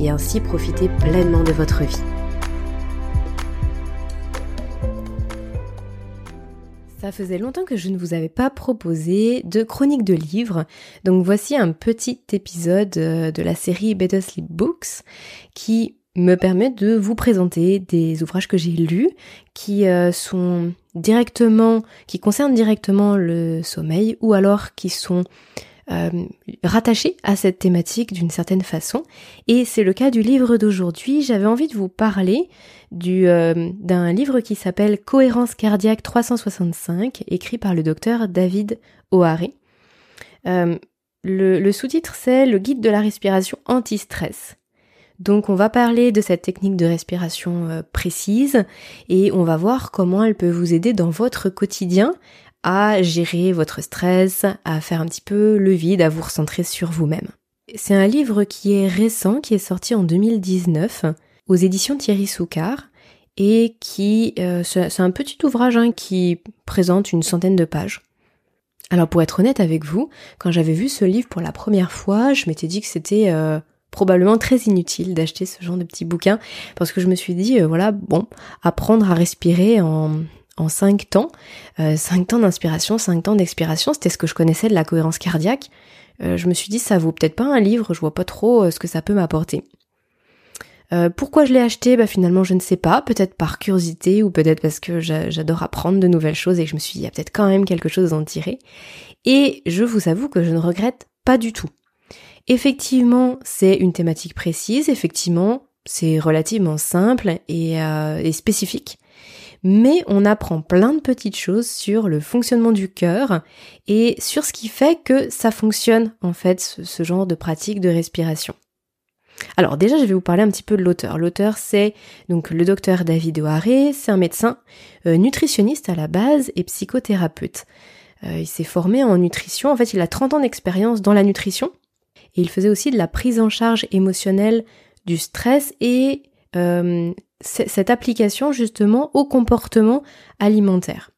et ainsi profiter pleinement de votre vie. Ça faisait longtemps que je ne vous avais pas proposé de chronique de livres, donc voici un petit épisode euh, de la série Better Sleep Books qui me permet de vous présenter des ouvrages que j'ai lus qui euh, sont directement, qui concernent directement le sommeil ou alors qui sont euh, rattaché à cette thématique d'une certaine façon. Et c'est le cas du livre d'aujourd'hui. J'avais envie de vous parler du euh, d'un livre qui s'appelle Cohérence cardiaque 365, écrit par le docteur David O'Hare. Euh, le, le sous-titre c'est Le guide de la respiration anti-stress. Donc on va parler de cette technique de respiration précise et on va voir comment elle peut vous aider dans votre quotidien à gérer votre stress, à faire un petit peu le vide, à vous recentrer sur vous-même. C'est un livre qui est récent, qui est sorti en 2019 aux éditions Thierry Soucard et qui euh, c'est un petit ouvrage hein, qui présente une centaine de pages. Alors pour être honnête avec vous, quand j'avais vu ce livre pour la première fois, je m'étais dit que c'était euh, probablement très inutile d'acheter ce genre de petit bouquin parce que je me suis dit euh, voilà bon apprendre à respirer en en cinq temps, euh, cinq temps d'inspiration, cinq temps d'expiration, c'était ce que je connaissais de la cohérence cardiaque. Euh, je me suis dit ça vaut peut-être pas un livre, je vois pas trop euh, ce que ça peut m'apporter. pourquoi je l'ai acheté? Bah finalement je ne sais pas, peut-être par curiosité ou peut-être parce que j'adore apprendre de nouvelles choses et que je me suis dit il y a peut-être quand même quelque chose à en tirer. Et je vous avoue que je ne regrette pas du tout. Effectivement, c'est une thématique précise, effectivement, c'est relativement simple et, et spécifique mais on apprend plein de petites choses sur le fonctionnement du cœur et sur ce qui fait que ça fonctionne en fait ce, genre de pratique de respiration. Alors déjà, je vais vous parler un petit peu de l'auteur. L'auteur, c'est donc le docteur David O'Hare, c'est un médecin euh, nutritionniste à la base et psychothérapeute. Euh, il s'est formé en nutrition, en fait, il a 30 ans d'expérience dans la nutrition et il faisait aussi de la prise en charge émotionnelle du stress et euh, cette application justement au comportement alimentaire.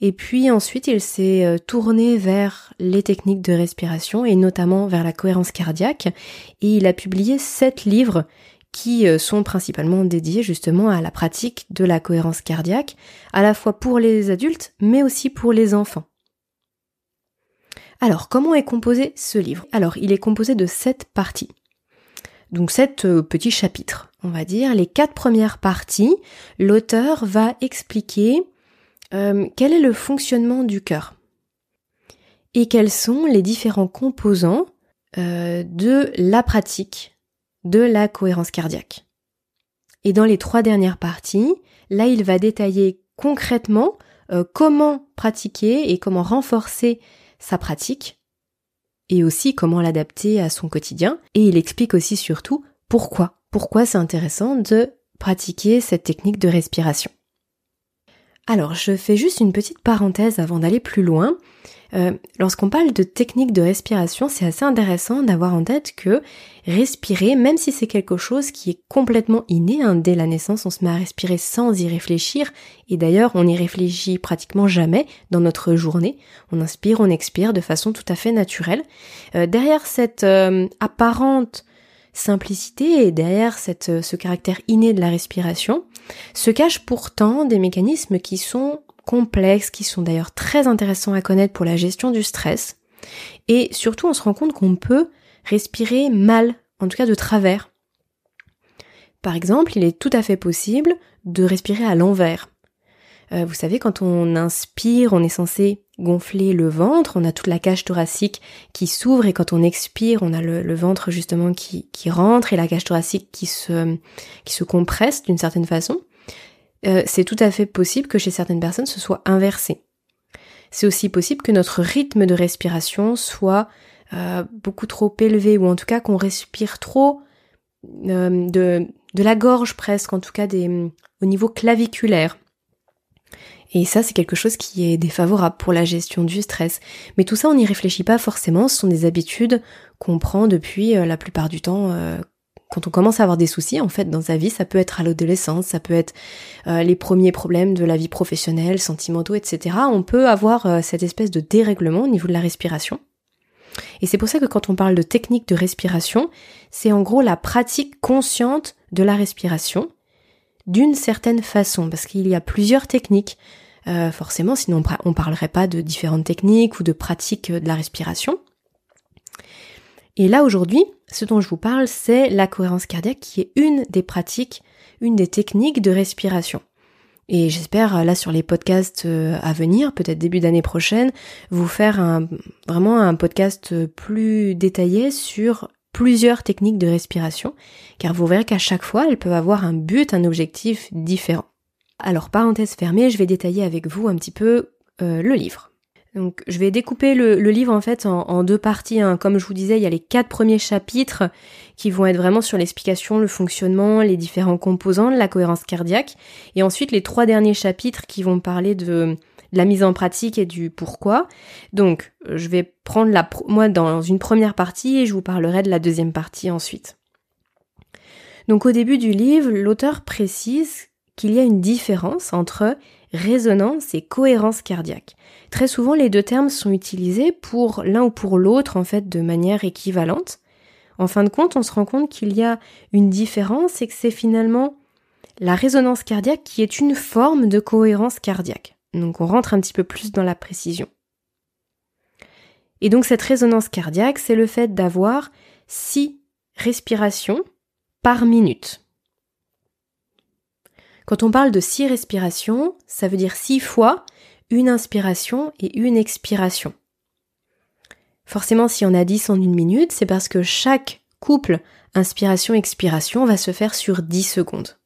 Et puis ensuite, il s'est euh, tourné vers les techniques de respiration et notamment vers la cohérence cardiaque et il a publié sept livres qui euh, sont principalement dédiés justement à la pratique de la cohérence cardiaque, à la fois pour les adultes mais aussi pour les enfants. Alors, comment est composé ce livre? Alors, il est composé de sept parties. Donc sept euh, petits chapitres on va dire, les quatre premières parties, l'auteur va expliquer euh, quel est le fonctionnement du cœur et quels sont les différents composants euh, de la pratique de la cohérence cardiaque. Et dans les trois dernières parties, là, il va détailler concrètement comment pratiquer et comment renforcer sa pratique et aussi comment l'adapter à son quotidien. Et il explique aussi surtout pourquoi pourquoi c'est intéressant de pratiquer cette technique de respiration. Alors, je fais juste une petite parenthèse avant d'aller plus loin. Euh, lorsqu'on parle de technique de respiration, c'est assez intéressant d'avoir en tête que respirer, même si c'est quelque chose qui est complètement inné, hein, dès la naissance, on se met à respirer sans y réfléchir, et d'ailleurs, on n'y réfléchit pratiquement jamais dans notre journée. On inspire, on expire de façon tout à fait naturelle. Euh, derrière cette euh, apparente simplicité et derrière euh, ce caractère inné de la respiration se cachent pourtant des mécanismes qui sont complexes, qui sont d'ailleurs très intéressants à connaître pour la gestion du stress. Et surtout, on se rend compte qu'on peut respirer mal, en tout cas de travers. Par exemple, il est tout à fait possible de respirer à l'envers. Euh, vous savez, quand on inspire, on est censé gonfler le ventre, on a toute la cage thoracique qui s'ouvre et quand on expire, on a le, ventre justement qui, qui, rentre et la cage thoracique qui se, qui se compresse d'une certaine façon. Euh, c'est tout à fait possible que chez certaines personnes ce soit inversé. C'est aussi possible que notre rythme de respiration soit euh, beaucoup trop élevé ou en tout cas qu'on respire trop de, de la gorge presque, en tout cas des, au niveau claviculaire. Et ça, c'est quelque chose qui est défavorable pour la gestion du stress. Mais tout ça, on n'y réfléchit pas forcément. Ce sont des habitudes qu'on prend depuis euh, la plupart du temps. Euh, quand on commence à avoir des soucis, en fait, dans sa vie, ça peut être à l'adolescence, ça peut être euh, les premiers problèmes de la vie professionnelle, sentimentaux, etc. On peut avoir cette espèce de dérèglement au niveau de la respiration. Et c'est pour ça que quand on parle de technique de respiration, c'est en gros la pratique consciente de la respiration d'une certaine façon, parce qu'il y a plusieurs techniques. Euh, forcément, sinon on ne parlerait pas de différentes techniques ou de pratiques de la respiration. Et là aujourd'hui, ce dont je vous parle, c'est la cohérence cardiaque qui est une des pratiques, une des techniques de respiration. Et j'espère là sur les podcasts euh, à venir, peut-être début d'année prochaine, vous faire vraiment un podcast plus détaillé sur plusieurs techniques de respiration, car vous verrez qu'à chaque fois, elles peuvent avoir un but, un objectif différent. Alors, parenthèse fermée, je vais détailler avec vous un petit peu euh, le livre. Donc, je vais découper le, livre en fait en, deux parties. Hein. Comme je vous disais, il y a les quatre premiers chapitres qui vont être vraiment sur l'explication, le fonctionnement, les différents composants la cohérence cardiaque, et ensuite les trois derniers chapitres qui vont parler de la mise en pratique et du pourquoi. Donc, je vais prendre la, moi dans une première partie et je vous parlerai de la deuxième partie ensuite. Donc, au début du livre, l'auteur précise qu'il y a une différence entre résonance et cohérence cardiaque. Très souvent, les deux termes sont utilisés pour l'un ou pour l'autre, en fait, de manière équivalente. En fin de compte, on se rend compte qu'il y a une différence et que c'est finalement la résonance cardiaque qui est une forme de cohérence cardiaque. Donc on rentre un petit peu plus dans la précision. Et donc cette résonance cardiaque, c'est le fait d'avoir six respirations par minute. Quand on parle de six respirations, ça veut dire six fois une inspiration et une expiration. Forcément, si on a 10 en une minute, c'est parce que chaque couple inspiration-expiration va se faire sur 10 secondes.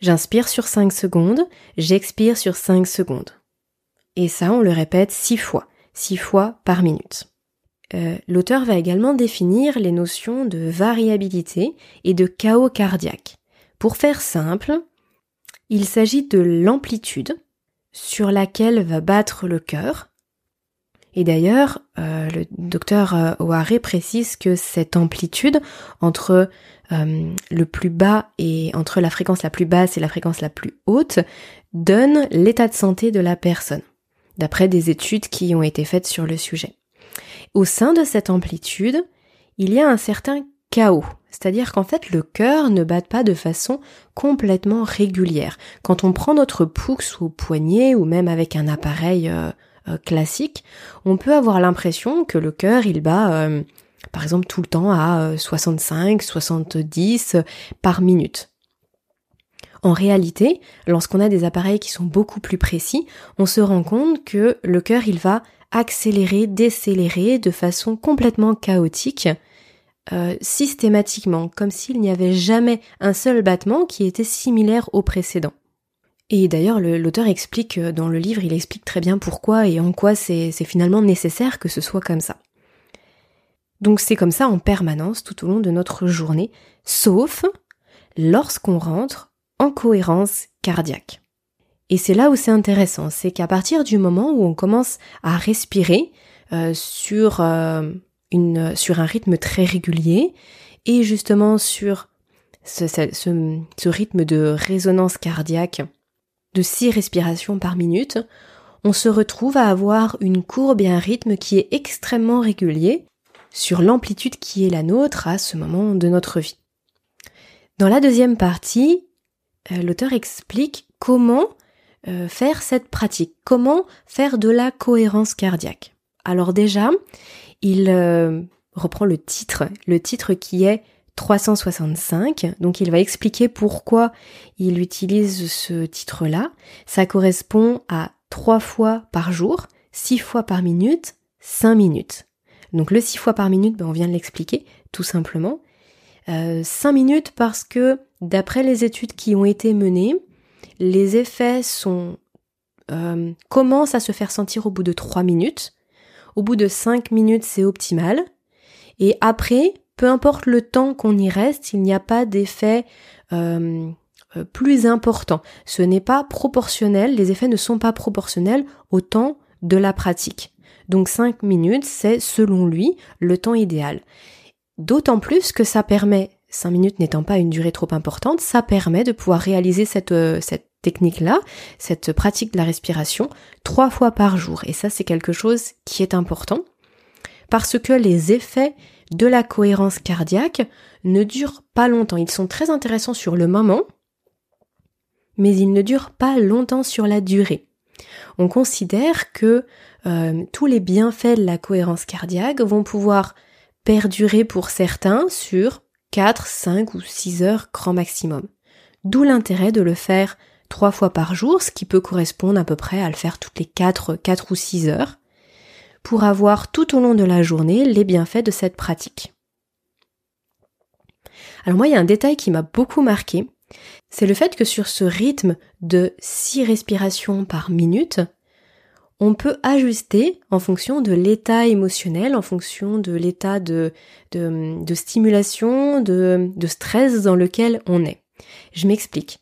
J'inspire sur 5 secondes, j'expire sur 5 secondes. Et ça, on le répète 6 fois, 6 fois par minute. Euh, l'auteur va également définir les notions de variabilité et de chaos cardiaque. Pour faire simple, il s'agit de l'amplitude sur laquelle va battre le cœur. Et d'ailleurs, euh, le docteur euh, O'Hare précise que cette amplitude entre euh, le plus bas et entre la fréquence la plus basse et la fréquence la plus haute donne l'état de santé de la personne, d'après des études qui ont été faites sur le sujet. Au sein de cette amplitude, il y a un certain chaos, c'est-à-dire qu'en fait le cœur ne bat pas de façon complètement régulière. Quand on prend notre pouce ou poignet ou même avec un appareil euh, euh, classique, on peut avoir l'impression que le cœur il bat par exemple tout le temps à 65, euh, 70 par minute. En réalité, lorsqu'on a des appareils qui sont beaucoup plus précis, on se rend compte que le cœur il va accélérer, décélérer de façon complètement chaotique, euh, systématiquement, comme s'il n'y avait jamais un seul battement qui était similaire au précédent. Et d'ailleurs, l'auteur explique euh, dans le livre, il explique très bien pourquoi et en quoi c'est finalement nécessaire que ce soit comme ça. Donc c'est comme ça en permanence tout au long de notre journée, sauf lorsqu'on rentre en cohérence cardiaque. Et c'est là où c'est intéressant, c'est qu'à partir du moment où on commence à respirer euh, sur, euh, une, sur un rythme très régulier et justement sur ce, ce rythme de résonance cardiaque de 6 respirations par minute, on se retrouve à avoir une courbe et un rythme qui est extrêmement régulier sur l'amplitude qui est la nôtre à ce moment de notre vie. Dans la deuxième partie, euh, l'auteur explique comment euh, faire cette pratique, comment faire de la cohérence cardiaque. Alors déjà, il euh, reprend le titre, le titre qui est 365, donc il va expliquer pourquoi il utilise ce titre-là. Ça correspond à 3 fois par jour, 6 fois par minute, 5 minutes. Donc le 6 fois par minute, ben, on vient de l'expliquer, tout simplement. Euh, 5 minutes parce que d'après les études qui ont été menées, les effets euh, commencent à se faire sentir au bout de 3 minutes. Au bout de 5 minutes, c'est optimal. Et après, peu importe le temps qu'on y reste, il n'y a pas d'effet euh, euh, plus important. Ce n'est pas proportionnel, les effets ne sont pas proportionnels au temps de la pratique. Donc 5 minutes, c'est selon lui le temps idéal. D'autant plus que ça permet, 5 minutes n'étant pas une durée trop importante, ça permet de pouvoir réaliser cette, euh, cette technique-là, cette pratique de la respiration, trois fois par jour. Et ça, c'est quelque chose qui est important parce que les effets de la cohérence cardiaque ne durent pas longtemps. Ils sont très intéressants sur le moment, mais ils ne durent pas longtemps sur la durée. On considère que euh, tous les bienfaits de la cohérence cardiaque vont pouvoir perdurer pour certains sur 4, 5 ou 6 heures grand maximum. D'où l'intérêt de le faire trois fois par jour, ce qui peut correspondre à peu près à le faire toutes les 4, 4 ou 6 heures, pour avoir tout au long de la journée les bienfaits de cette pratique. Alors moi, il y a un détail qui m'a beaucoup marqué, c'est le fait que sur ce rythme de 6 respirations par minute, on peut ajuster en fonction de l'état émotionnel, en fonction de l'état de, stimulation, de, de, stress dans lequel on est. Je m'explique.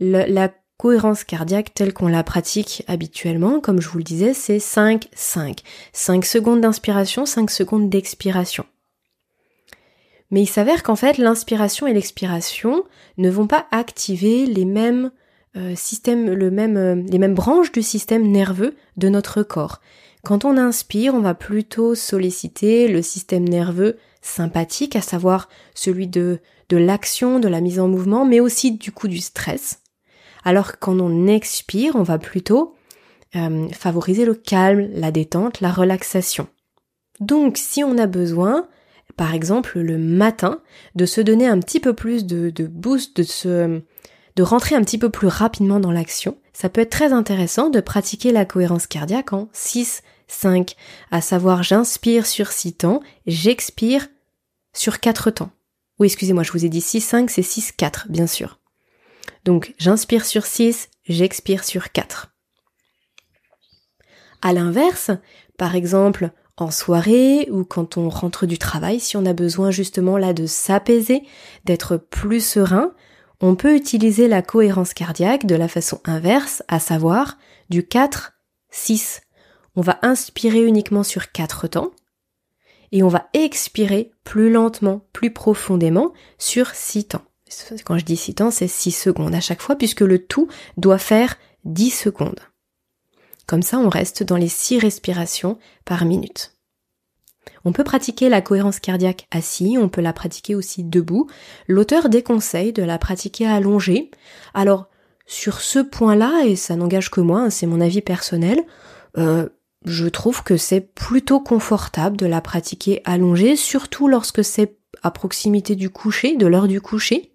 la cohérence cardiaque telle qu'on la pratique habituellement, comme je vous le disais, c'est 5-5. 5 secondes d'inspiration, 5 secondes d'expiration. Mais il s'avère qu'en fait, l'inspiration et l'expiration ne vont pas activer les mêmes euh, systèmes, le même, euh, les mêmes branches du système nerveux de notre corps. Quand on inspire, on va plutôt solliciter le système nerveux sympathique, à savoir celui de, de l'action, de la mise en mouvement, mais aussi du coup du stress. Alors que quand on expire, on va plutôt euh, favoriser le calme, la détente, la relaxation. Donc si on a besoin, par exemple le matin, de se donner un petit peu plus de, de boost, de se de rentrer un petit peu plus rapidement dans l'action, ça peut être très intéressant de pratiquer la cohérence cardiaque en 6, 5, à savoir j'inspire sur 6 temps, j'expire sur 4 temps. Oui, excusez-moi, je vous ai dit 6, 5, c'est 6, 4, bien sûr. Donc j'inspire sur 6, j'expire sur 4. À l'inverse, par exemple, en soirée ou quand on rentre du travail, si on a besoin justement là de s'apaiser, d'être plus serein, on peut utiliser la cohérence cardiaque de la façon inverse, à savoir du 4-6. On va inspirer uniquement sur 4 temps et on va expirer plus lentement, plus profondément sur 6 temps. Quand je dis 6 temps, c'est 6 secondes à chaque fois puisque le tout doit faire 10 secondes. Comme ça, on reste dans les 6 respirations par minute. On peut pratiquer la cohérence cardiaque assis, on peut la pratiquer aussi debout. L'auteur déconseille de la pratiquer allongée. Alors, sur ce point-là, et ça n'engage que moi, hein, c'est mon avis personnel, euh, je trouve que c'est plutôt confortable de la pratiquer allongée, surtout lorsque c'est à proximité du coucher, de l'heure du coucher.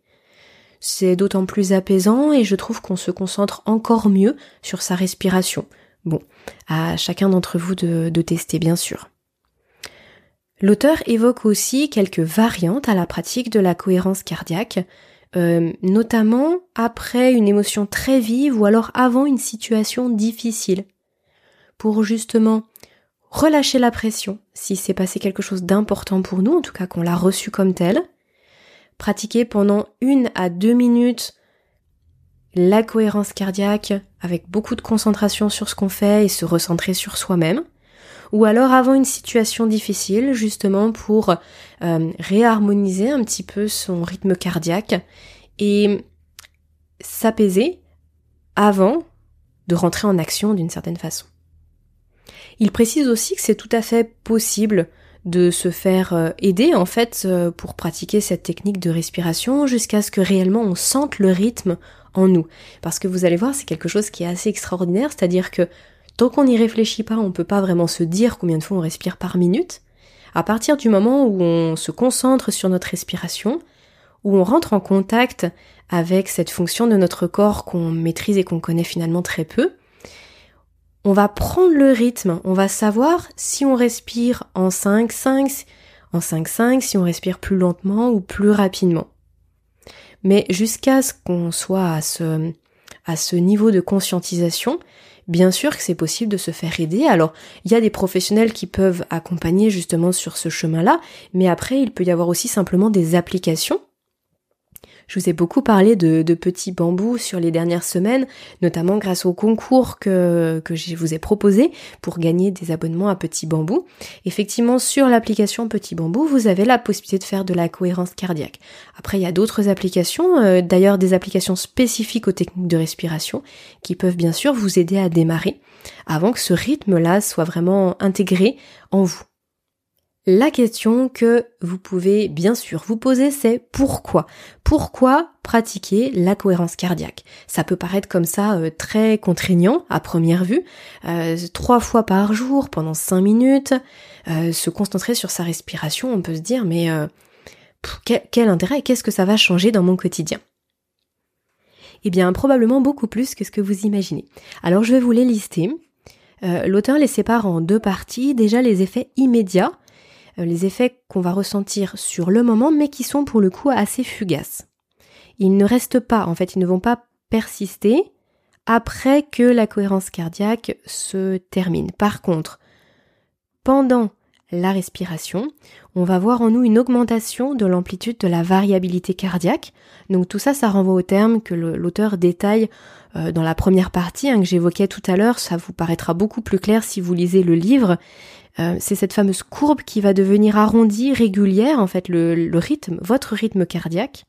C'est d'autant plus apaisant et je trouve qu'on se concentre encore mieux sur sa respiration. Bon, à chacun d'entre vous de, de tester bien sûr. L'auteur évoque aussi quelques variantes à la pratique de la cohérence cardiaque, euh, notamment après une émotion très vive ou alors avant une situation difficile, pour justement relâcher la pression si c'est passé quelque chose d'important pour nous, en tout cas qu'on l'a reçu comme tel, pratiquer pendant une à deux minutes la cohérence cardiaque avec beaucoup de concentration sur ce qu'on fait et se recentrer sur soi-même, ou alors avant une situation difficile, justement pour euh, réharmoniser un petit peu son rythme cardiaque et s'apaiser avant de rentrer en action d'une certaine façon. Il précise aussi que c'est tout à fait possible de se faire euh, aider en fait euh, pour pratiquer cette technique de respiration jusqu'à ce que réellement on sente le rythme en nous. Parce que vous allez voir, c'est quelque chose qui est assez extraordinaire, c'est-à-dire que Tant qu'on n'y réfléchit pas, on peut pas vraiment se dire combien de fois on respire par minute. À partir du moment où on se concentre sur notre respiration, où on rentre en contact avec cette fonction de notre corps qu'on maîtrise et qu'on connaît finalement très peu, on va prendre le rythme, on va savoir si on respire en 5-5, en 5-5, si on respire plus lentement ou plus rapidement. Mais jusqu'à ce qu'on soit à ce, à ce niveau de conscientisation, bien sûr que c'est possible de se faire aider. Alors, il y a des professionnels qui peuvent accompagner justement sur ce chemin-là, mais après, il peut y avoir aussi simplement des applications je vous ai beaucoup parlé de, petits bambous sur les dernières semaines, notamment grâce au concours que, que je vous ai proposé pour gagner des abonnements à Petit Bambou. Effectivement, sur l'application Petit Bambou, vous avez la possibilité de faire de la cohérence cardiaque. Après, il y a d'autres applications, euh, d'ailleurs des applications spécifiques aux techniques de respiration, qui peuvent bien sûr vous aider à démarrer avant que ce rythme-là soit vraiment intégré en vous. La question que vous pouvez bien sûr vous poser, c'est pourquoi? Pourquoi pratiquer la cohérence cardiaque? Ça peut paraître comme ça euh, très contraignant à première vue. Euh, trois fois par jour pendant cinq minutes, euh, se concentrer sur sa respiration, on peut se dire mais quel, quel intérêt? Qu'est-ce que ça va changer dans mon quotidien? Eh bien probablement beaucoup plus que ce que vous imaginez. Alors je vais vous les lister. L'auteur les sépare en deux parties. Déjà les effets immédiats les effets qu'on va ressentir sur le moment, mais qui sont pour le coup assez fugaces. Ils ne restent pas, en fait, ils ne vont pas persister après que la cohérence cardiaque se termine. Par contre, pendant la respiration, on va voir en nous une augmentation de l'amplitude de la variabilité cardiaque. Donc tout ça, ça renvoie au terme que l'auteur détaille euh, dans la première partie hein, que j'évoquais tout à l'heure. Ça vous paraîtra beaucoup plus clair si vous lisez le livre. Euh, c'est cette fameuse courbe qui va devenir arrondie, régulière, en fait, le, rythme, votre rythme cardiaque,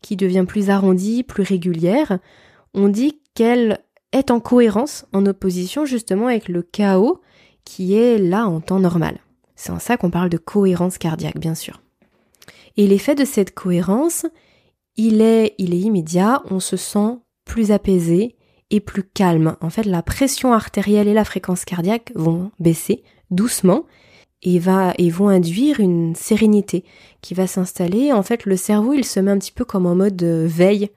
qui devient plus arrondi, plus régulière. On dit qu'elle est en cohérence, en opposition justement avec le chaos qui est là en temps normal. C'est en ça qu'on parle de cohérence cardiaque, bien sûr. Et l'effet de cette cohérence, il est, il est immédiat, on se sent plus apaisé et plus calme. En fait, la pression artérielle et la fréquence cardiaque vont baisser doucement et, va, et vont induire une sérénité qui va s'installer. En fait, le cerveau, il se met un petit peu comme en mode veille.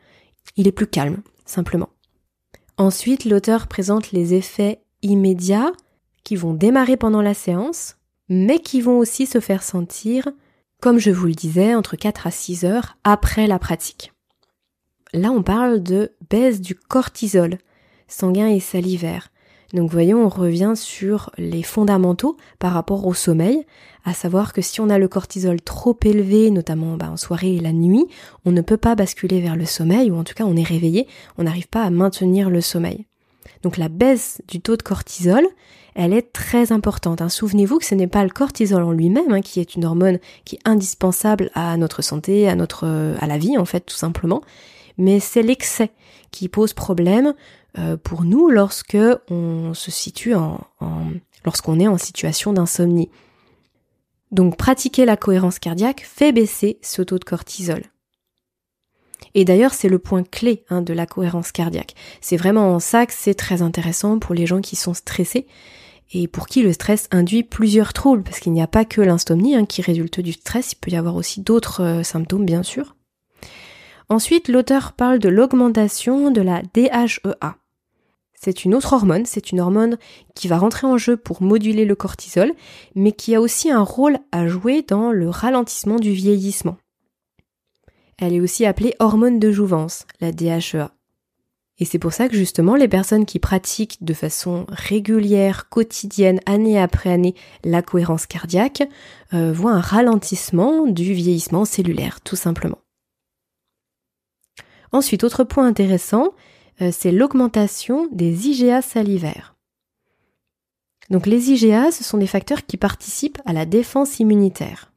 Il est plus calme, simplement. Ensuite, l'auteur présente les effets immédiats qui vont démarrer pendant la séance, mais qui vont aussi se faire sentir, comme je vous le disais, entre 4 à 6 heures après la pratique. Là, on parle de baisse du cortisol sanguin et salivaire. Donc voyons, on revient sur les fondamentaux par rapport au sommeil, à savoir que si on a le cortisol trop élevé, notamment bah, en soirée et la nuit, on ne peut pas basculer vers le sommeil, ou en tout cas on est réveillé, on n'arrive pas à maintenir le sommeil. Donc la baisse du taux de cortisol, elle est très importante. Hein. Souvenez-vous que ce n'est pas le cortisol en lui-même hein, qui est une hormone qui est indispensable à notre santé, à notre à la vie en fait tout simplement, mais c'est l'excès qui pose problème euh, pour nous lorsque on se situe en, lorsqu'on est en situation d'insomnie. Donc pratiquer la cohérence cardiaque fait baisser ce taux de cortisol. Et d'ailleurs, c'est le point clé hein, de la cohérence cardiaque. C'est vraiment en ça que c'est très intéressant pour les gens qui sont stressés et pour qui le stress induit plusieurs troubles, parce qu'il n'y a pas que l'insomnie hein, qui résulte du stress, il peut y avoir aussi d'autres euh, symptômes bien sûr. Ensuite, l'auteur parle de l'augmentation de la DHEA. C'est une autre hormone, c'est une hormone qui va rentrer en jeu pour moduler le cortisol, mais qui a aussi un rôle à jouer dans le ralentissement du vieillissement. Elle est aussi appelée hormone de jouvence, la DHEA. Et c'est pour ça que justement les personnes qui pratiquent de façon régulière, quotidienne, année après année, la cohérence cardiaque, euh, voient un ralentissement du vieillissement cellulaire, tout simplement. Ensuite, autre point intéressant, euh, c'est l'augmentation des IgA salivaires. Donc les IgA, ce sont des facteurs qui participent à la défense immunitaire.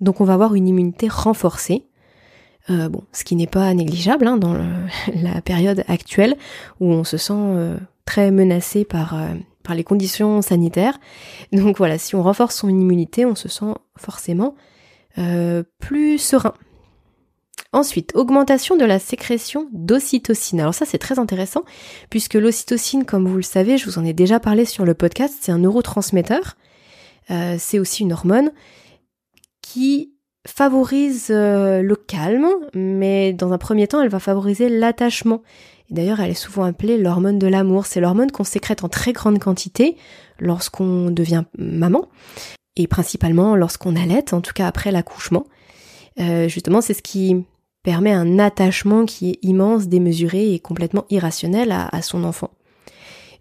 Donc on va avoir une immunité renforcée, euh, bon, ce qui n'est pas négligeable hein, dans la période actuelle où on se sent euh, très menacé par, par les conditions sanitaires. Donc voilà, si on renforce son immunité, on se sent forcément plus serein, Ensuite, augmentation de la sécrétion d'ocytocine. Alors ça c'est très intéressant puisque l'ocytocine, comme vous le savez, je vous en ai déjà parlé sur le podcast, c'est un neurotransmetteur. Euh, c'est aussi une hormone qui favorise euh, le calme, mais dans un premier temps, elle va favoriser l'attachement. Et d'ailleurs, elle est souvent appelée l'hormone de l'amour. C'est l'hormone qu'on sécrète en très grande quantité lorsqu'on devient maman, et principalement lorsqu'on allait, en tout cas après l'accouchement. Euh, justement, c'est ce qui permet un attachement qui est immense, démesuré et complètement irrationnel à, son enfant.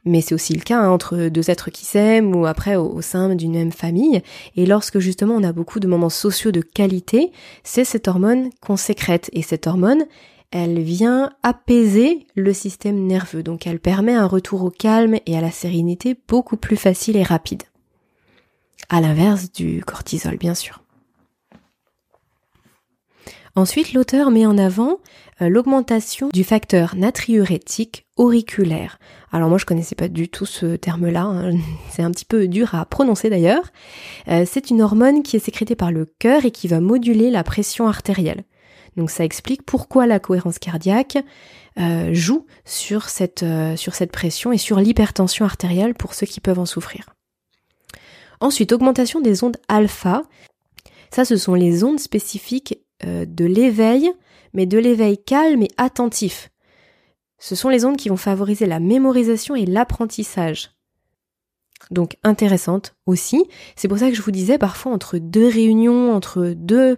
Mais c'est aussi le cas hein, entre deux êtres qui s'aiment ou après au, sein d'une même famille. Et lorsque justement on a beaucoup de moments sociaux de qualité, c'est cette hormone qu'on sécrète. Et cette hormone, elle vient apaiser le système nerveux. Donc elle permet un retour au calme et à la sérénité beaucoup plus facile et rapide. À l'inverse du cortisol, bien sûr. Ensuite, l'auteur met en avant euh, l'augmentation du facteur natriurétique auriculaire. Alors moi je connaissais pas du tout ce terme-là, hein. c'est un petit peu dur à prononcer d'ailleurs. Euh, c'est une hormone qui est sécrétée par le cœur et qui va moduler la pression artérielle. Donc ça explique pourquoi la cohérence cardiaque euh, joue sur cette, sur cette pression et sur l'hypertension artérielle pour ceux qui peuvent en souffrir. Ensuite, augmentation des ondes alpha. Ça, ce sont les ondes spécifiques euh, de l'éveil, mais de l'éveil calme et attentif. Ce sont les ondes qui vont favoriser la mémorisation et l'apprentissage. Donc intéressante aussi. C'est pour ça que je vous disais parfois entre deux réunions, entre deux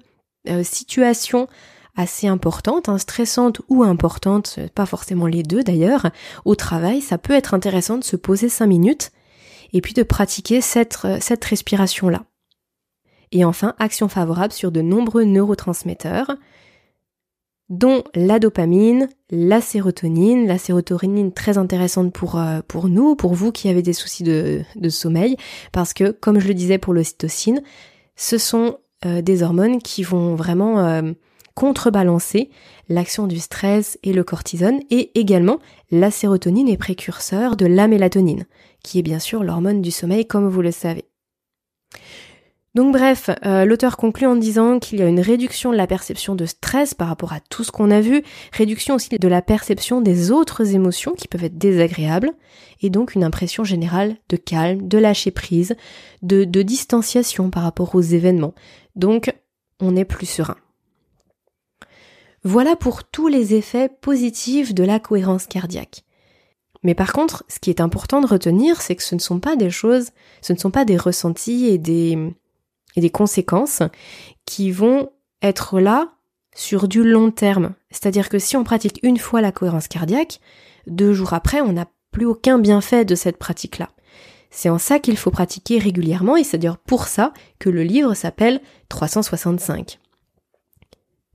euh, situations assez importantes, hein, stressantes ou importantes, pas forcément les deux d'ailleurs, au travail, ça peut être intéressant de se poser cinq minutes et puis de pratiquer cette, euh, cette respiration-là. Et enfin, action favorable sur de nombreux neurotransmetteurs, dont la dopamine, la sérotonine, la sérotonine très intéressante pour, euh, pour nous, pour vous qui avez des soucis de, de sommeil, parce que, comme je le disais pour l'ocytocine, ce sont euh, des hormones qui vont vraiment euh, contrebalancer l'action du stress et le cortisone, et également la sérotonine est précurseur de la mélatonine, qui est bien sûr l'hormone du sommeil comme vous le savez. Donc bref, euh, l'auteur conclut en disant qu'il y a une réduction de la perception de stress par rapport à tout ce qu'on a vu, réduction aussi de la perception des autres émotions qui peuvent être désagréables, et donc une impression générale de calme, de lâcher prise, de, de distanciation par rapport aux événements. Donc on est plus serein. Voilà pour tous les effets positifs de la cohérence cardiaque. Mais par contre, ce qui est important de retenir, c'est que ce ne sont pas des choses, ce ne sont pas des ressentis et des, et des conséquences qui vont être là sur du long terme. C'est-à-dire que si on pratique une fois la cohérence cardiaque, deux jours après, on n'a plus aucun bienfait de cette pratique-là. C'est en ça qu'il faut pratiquer régulièrement et c'est dire pour ça que le livre s'appelle 365.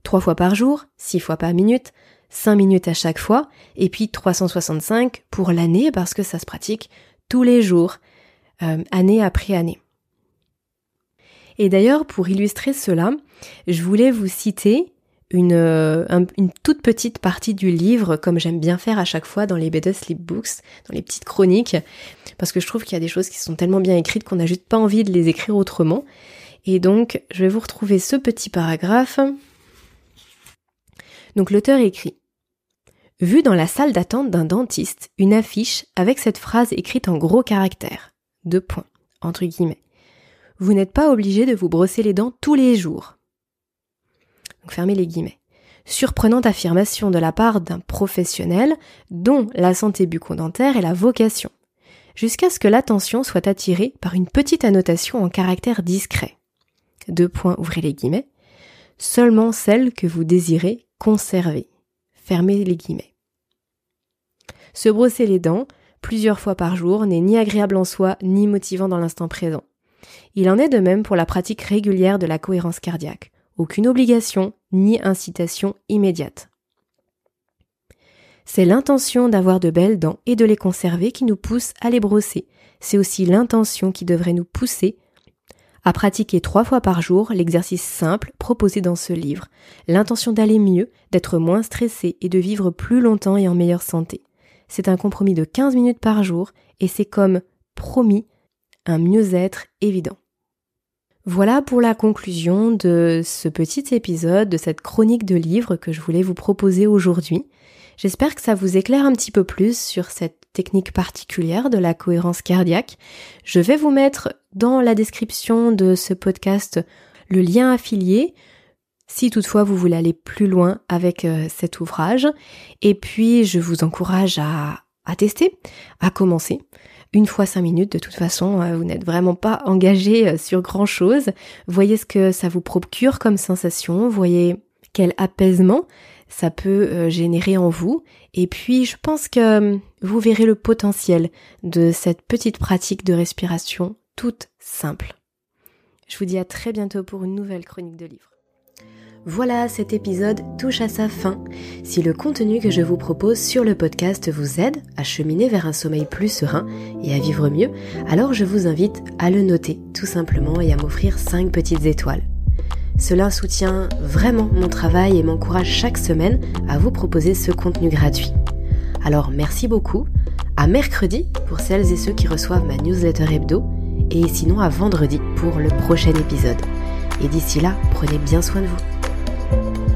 Trois fois par jour, six fois par minute, cinq minutes à chaque fois, et puis 365 pour l'année parce que ça se pratique tous les jours, euh, année après année. Et d'ailleurs, pour illustrer cela, je voulais vous citer une, euh, une, toute petite partie du livre, comme j'aime bien faire à chaque fois dans les Better Sleep Books, dans les petites chroniques, parce que je trouve qu'il y a des choses qui sont tellement bien écrites qu'on n'a juste pas envie de les écrire autrement. Et donc, je vais vous retrouver ce petit paragraphe. Donc, l'auteur écrit Vu dans la salle d'attente d'un dentiste, une affiche avec cette phrase écrite en gros caractères. Deux points, entre guillemets vous n'êtes pas obligé de vous brosser les dents tous les jours. Donc fermez les guillemets. Surprenante affirmation de la part d'un professionnel dont la santé bucco-dentaire est la vocation, jusqu'à ce que l'attention soit attirée par une petite annotation en caractère discret. Deux points, ouvrez les guillemets. Seulement celle que vous désirez conserver. Fermez les guillemets. Se brosser les dents plusieurs fois par jour n'est ni agréable en soi ni motivant dans l'instant présent. Il en est de même pour la pratique régulière de la cohérence cardiaque. Aucune obligation ni incitation immédiate. C'est l'intention d'avoir de belles dents et de les conserver qui nous pousse à les brosser. C'est aussi l'intention qui devrait nous pousser à pratiquer trois fois par jour l'exercice simple proposé dans ce livre. L'intention d'aller mieux, d'être moins stressé et de vivre plus longtemps et en meilleure santé. C'est un compromis de 15 minutes par jour et c'est comme promis un mieux-être évident. Voilà pour la conclusion de ce petit épisode, de cette chronique de livres que je voulais vous proposer aujourd'hui. J'espère que ça vous éclaire un petit peu plus sur cette technique particulière de la cohérence cardiaque. Je vais vous mettre dans la description de ce podcast le lien affilié si toutefois vous voulez aller plus loin avec euh, cet ouvrage. Et puis je vous encourage à, à tester, à commencer une fois cinq minutes. De toute façon, euh, vous n'êtes vraiment pas engagé euh, sur grand chose. Voyez ce que ça vous procure comme sensation. Voyez quel apaisement ça peut euh, générer en vous. Et puis, je pense que vous verrez le potentiel de cette petite pratique de respiration toute simple. Je vous dis à très bientôt pour une nouvelle chronique de livre. Voilà, cet épisode touche à sa fin. Si le contenu que je vous propose sur le podcast vous aide à cheminer vers un sommeil plus serein et à vivre mieux, alors je vous invite à le noter tout simplement et à m'offrir 5 petites étoiles. Cela soutient vraiment mon travail et m'encourage chaque semaine à vous proposer ce contenu gratuit. Alors merci beaucoup, à mercredi pour celles et ceux qui reçoivent ma newsletter hebdo, et sinon à vendredi pour le prochain épisode. Et d'ici là, prenez bien soin de vous. Bye.